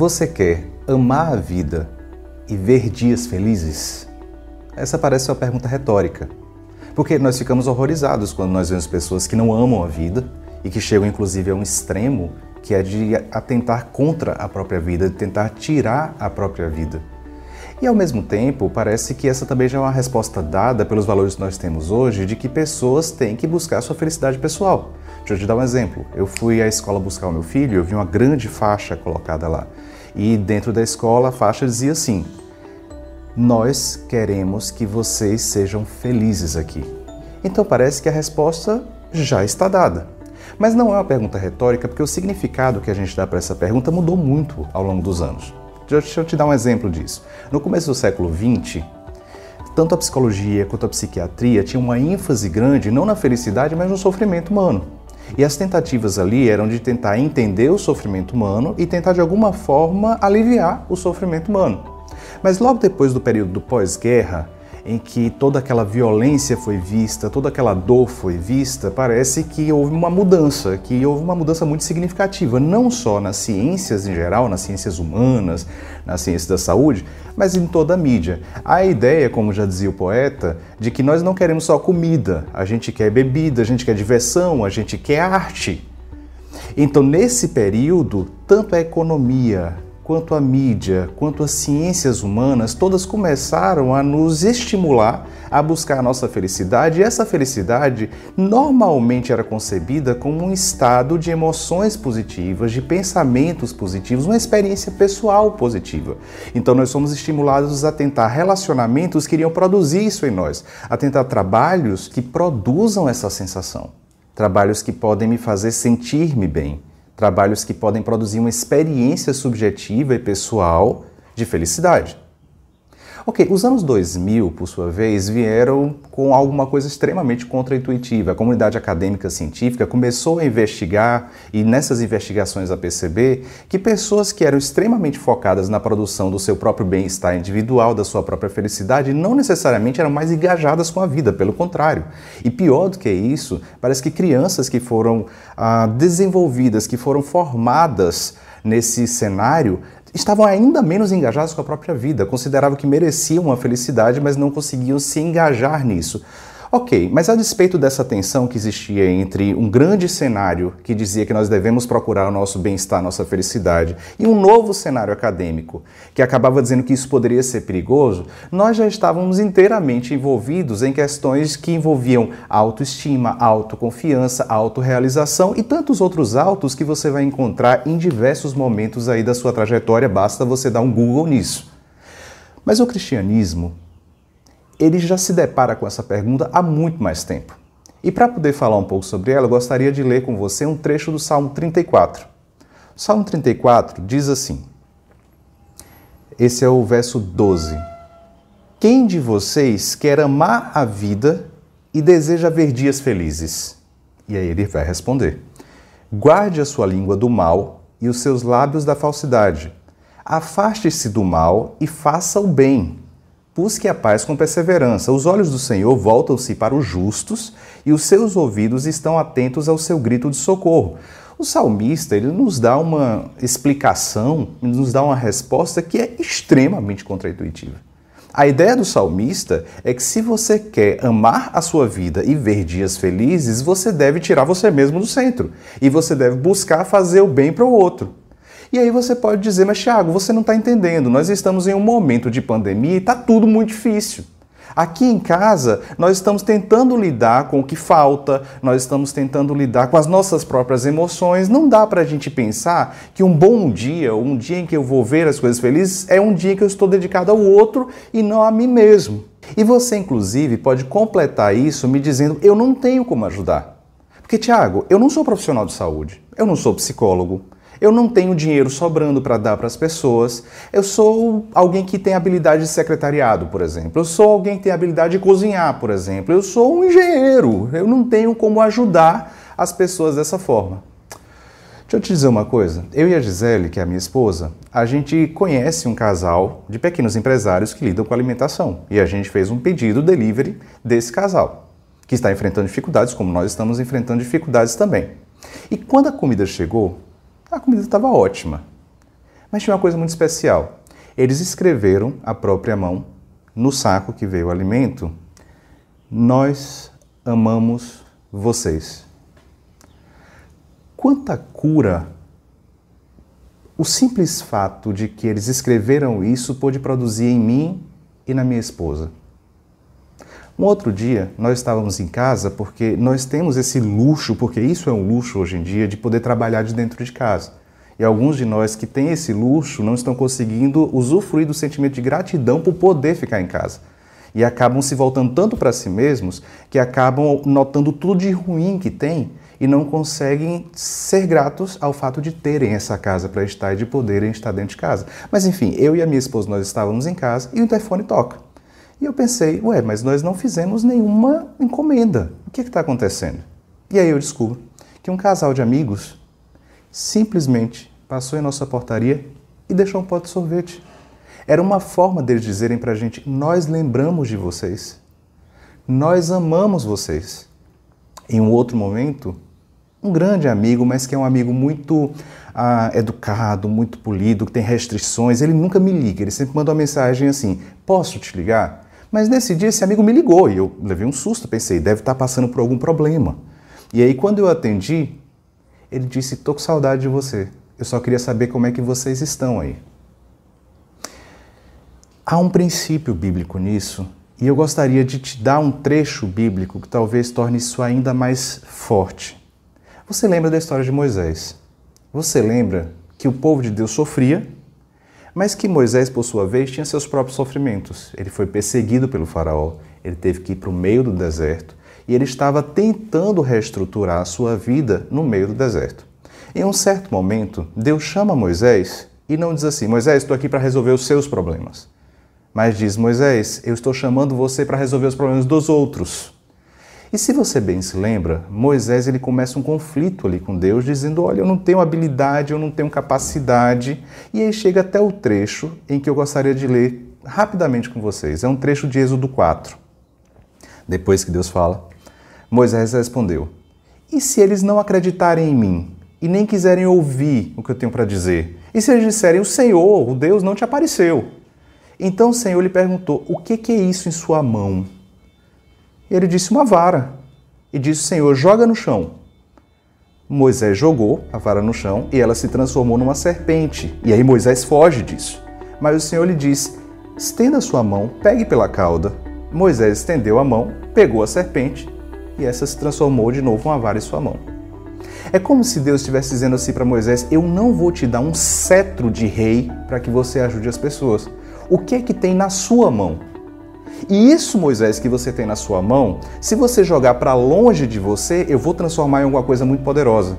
Você quer amar a vida e ver dias felizes? Essa parece uma pergunta retórica. Porque nós ficamos horrorizados quando nós vemos pessoas que não amam a vida e que chegam inclusive a um extremo que é de atentar contra a própria vida, de tentar tirar a própria vida. E ao mesmo tempo, parece que essa também já é uma resposta dada pelos valores que nós temos hoje de que pessoas têm que buscar sua felicidade pessoal. Deixa eu te dar um exemplo. Eu fui à escola buscar o meu filho, eu vi uma grande faixa colocada lá. E dentro da escola a faixa dizia assim: Nós queremos que vocês sejam felizes aqui. Então parece que a resposta já está dada. Mas não é uma pergunta retórica, porque o significado que a gente dá para essa pergunta mudou muito ao longo dos anos. Deixa eu te dar um exemplo disso. No começo do século XX, tanto a psicologia quanto a psiquiatria tinham uma ênfase grande não na felicidade, mas no sofrimento humano. E as tentativas ali eram de tentar entender o sofrimento humano e tentar de alguma forma aliviar o sofrimento humano. Mas logo depois do período do pós-guerra, em que toda aquela violência foi vista, toda aquela dor foi vista, parece que houve uma mudança, que houve uma mudança muito significativa, não só nas ciências em geral, nas ciências humanas, nas ciências da saúde, mas em toda a mídia. A ideia, como já dizia o poeta, de que nós não queremos só comida, a gente quer bebida, a gente quer diversão, a gente quer arte. Então, nesse período, tanto a economia quanto a mídia, quanto as ciências humanas, todas começaram a nos estimular a buscar a nossa felicidade, e essa felicidade normalmente era concebida como um estado de emoções positivas, de pensamentos positivos, uma experiência pessoal positiva. Então nós somos estimulados a tentar relacionamentos que iriam produzir isso em nós, a tentar trabalhos que produzam essa sensação, trabalhos que podem me fazer sentir-me bem trabalhos que podem produzir uma experiência subjetiva e pessoal de felicidade. Ok, os anos 2000, por sua vez, vieram com alguma coisa extremamente contraintuitiva. A comunidade acadêmica científica começou a investigar e nessas investigações a perceber que pessoas que eram extremamente focadas na produção do seu próprio bem-estar individual, da sua própria felicidade, não necessariamente eram mais engajadas com a vida, pelo contrário. E pior do que isso, parece que crianças que foram ah, desenvolvidas, que foram formadas nesse cenário, estavam ainda menos engajados com a própria vida, consideravam que mereciam uma felicidade, mas não conseguiam se engajar nisso. Ok, mas a despeito dessa tensão que existia entre um grande cenário que dizia que nós devemos procurar o nosso bem-estar, nossa felicidade, e um novo cenário acadêmico que acabava dizendo que isso poderia ser perigoso, nós já estávamos inteiramente envolvidos em questões que envolviam autoestima, autoconfiança, autorrealização e tantos outros autos que você vai encontrar em diversos momentos aí da sua trajetória, basta você dar um Google nisso. Mas o cristianismo ele já se depara com essa pergunta há muito mais tempo. E para poder falar um pouco sobre ela, eu gostaria de ler com você um trecho do Salmo 34. O Salmo 34 diz assim: esse é o verso 12. Quem de vocês quer amar a vida e deseja ver dias felizes? E aí ele vai responder: Guarde a sua língua do mal e os seus lábios da falsidade. Afaste-se do mal e faça o bem. Busque a paz com perseverança. Os olhos do Senhor voltam-se para os justos e os seus ouvidos estão atentos ao seu grito de socorro. O salmista ele nos dá uma explicação, nos dá uma resposta que é extremamente contraintuitiva. A ideia do salmista é que se você quer amar a sua vida e ver dias felizes, você deve tirar você mesmo do centro e você deve buscar fazer o bem para o outro. E aí você pode dizer, mas Thiago, você não está entendendo, nós estamos em um momento de pandemia e está tudo muito difícil. Aqui em casa, nós estamos tentando lidar com o que falta, nós estamos tentando lidar com as nossas próprias emoções. Não dá para a gente pensar que um bom dia, um dia em que eu vou ver as coisas felizes, é um dia que eu estou dedicado ao outro e não a mim mesmo. E você, inclusive, pode completar isso me dizendo: eu não tenho como ajudar. Porque, Tiago, eu não sou profissional de saúde, eu não sou psicólogo, eu não tenho dinheiro sobrando para dar para as pessoas. Eu sou alguém que tem habilidade de secretariado, por exemplo. Eu sou alguém que tem habilidade de cozinhar, por exemplo. Eu sou um engenheiro. Eu não tenho como ajudar as pessoas dessa forma. Deixa eu te dizer uma coisa. Eu e a Gisele, que é a minha esposa, a gente conhece um casal de pequenos empresários que lidam com alimentação. E a gente fez um pedido delivery desse casal, que está enfrentando dificuldades, como nós estamos enfrentando dificuldades também. E quando a comida chegou, a comida estava ótima. Mas tinha uma coisa muito especial. Eles escreveram a própria mão no saco que veio o alimento. Nós amamos vocês. Quanta cura o simples fato de que eles escreveram isso pôde produzir em mim e na minha esposa. Um outro dia, nós estávamos em casa porque nós temos esse luxo, porque isso é um luxo hoje em dia, de poder trabalhar de dentro de casa. E alguns de nós que têm esse luxo não estão conseguindo usufruir do sentimento de gratidão por poder ficar em casa. E acabam se voltando tanto para si mesmos que acabam notando tudo de ruim que tem e não conseguem ser gratos ao fato de terem essa casa para estar e de poderem estar dentro de casa. Mas enfim, eu e a minha esposa nós estávamos em casa e o telefone toca. E eu pensei, ué, mas nós não fizemos nenhuma encomenda. O que está acontecendo? E aí eu descubro que um casal de amigos simplesmente passou em nossa portaria e deixou um pote de sorvete. Era uma forma deles dizerem para a gente: nós lembramos de vocês, nós amamos vocês. Em um outro momento, um grande amigo, mas que é um amigo muito ah, educado, muito polido, que tem restrições, ele nunca me liga, ele sempre manda uma mensagem assim: posso te ligar? Mas nesse dia esse amigo me ligou e eu levei um susto, pensei, deve estar passando por algum problema. E aí quando eu atendi, ele disse: "Tô com saudade de você. Eu só queria saber como é que vocês estão aí". Há um princípio bíblico nisso, e eu gostaria de te dar um trecho bíblico que talvez torne isso ainda mais forte. Você lembra da história de Moisés? Você lembra que o povo de Deus sofria, mas que Moisés, por sua vez, tinha seus próprios sofrimentos. Ele foi perseguido pelo Faraó, ele teve que ir para o meio do deserto e ele estava tentando reestruturar a sua vida no meio do deserto. Em um certo momento, Deus chama Moisés e não diz assim: Moisés, estou aqui para resolver os seus problemas. Mas diz: Moisés, eu estou chamando você para resolver os problemas dos outros. E se você bem se lembra, Moisés ele começa um conflito ali com Deus, dizendo: Olha, eu não tenho habilidade, eu não tenho capacidade. E aí chega até o trecho em que eu gostaria de ler rapidamente com vocês. É um trecho de Êxodo 4. Depois que Deus fala, Moisés respondeu: E se eles não acreditarem em mim e nem quiserem ouvir o que eu tenho para dizer? E se eles disserem: O Senhor, o Deus, não te apareceu? Então o Senhor lhe perguntou: O que, que é isso em sua mão? E ele disse: Uma vara. E disse: Senhor, joga no chão. Moisés jogou a vara no chão e ela se transformou numa serpente. E aí Moisés foge disso. Mas o Senhor lhe disse: Estenda sua mão, pegue pela cauda. Moisés estendeu a mão, pegou a serpente e essa se transformou de novo uma vara em sua mão. É como se Deus estivesse dizendo assim para Moisés: Eu não vou te dar um cetro de rei para que você ajude as pessoas. O que é que tem na sua mão? E isso, Moisés, que você tem na sua mão, se você jogar para longe de você, eu vou transformar em alguma coisa muito poderosa.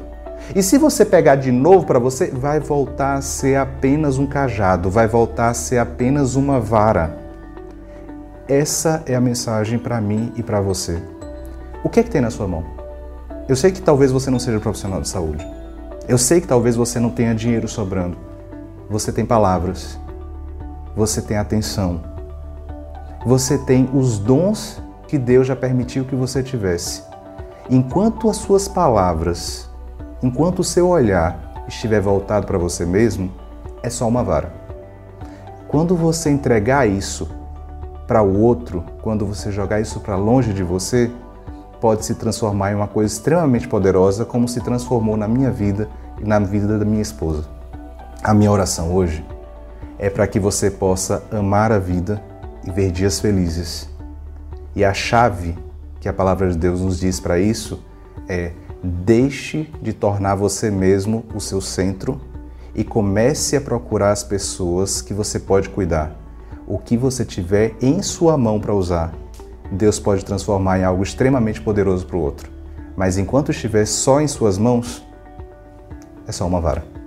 E se você pegar de novo para você, vai voltar a ser apenas um cajado, vai voltar a ser apenas uma vara. Essa é a mensagem para mim e para você. O que é que tem na sua mão? Eu sei que talvez você não seja profissional de saúde. Eu sei que talvez você não tenha dinheiro sobrando. Você tem palavras. Você tem atenção você tem os dons que Deus já permitiu que você tivesse. Enquanto as suas palavras, enquanto o seu olhar estiver voltado para você mesmo, é só uma vara. Quando você entregar isso para o outro, quando você jogar isso para longe de você, pode se transformar em uma coisa extremamente poderosa, como se transformou na minha vida e na vida da minha esposa. A minha oração hoje é para que você possa amar a vida e ver dias felizes. E a chave que a palavra de Deus nos diz para isso é: deixe de tornar você mesmo o seu centro e comece a procurar as pessoas que você pode cuidar. O que você tiver em sua mão para usar, Deus pode transformar em algo extremamente poderoso para o outro. Mas enquanto estiver só em suas mãos, é só uma vara.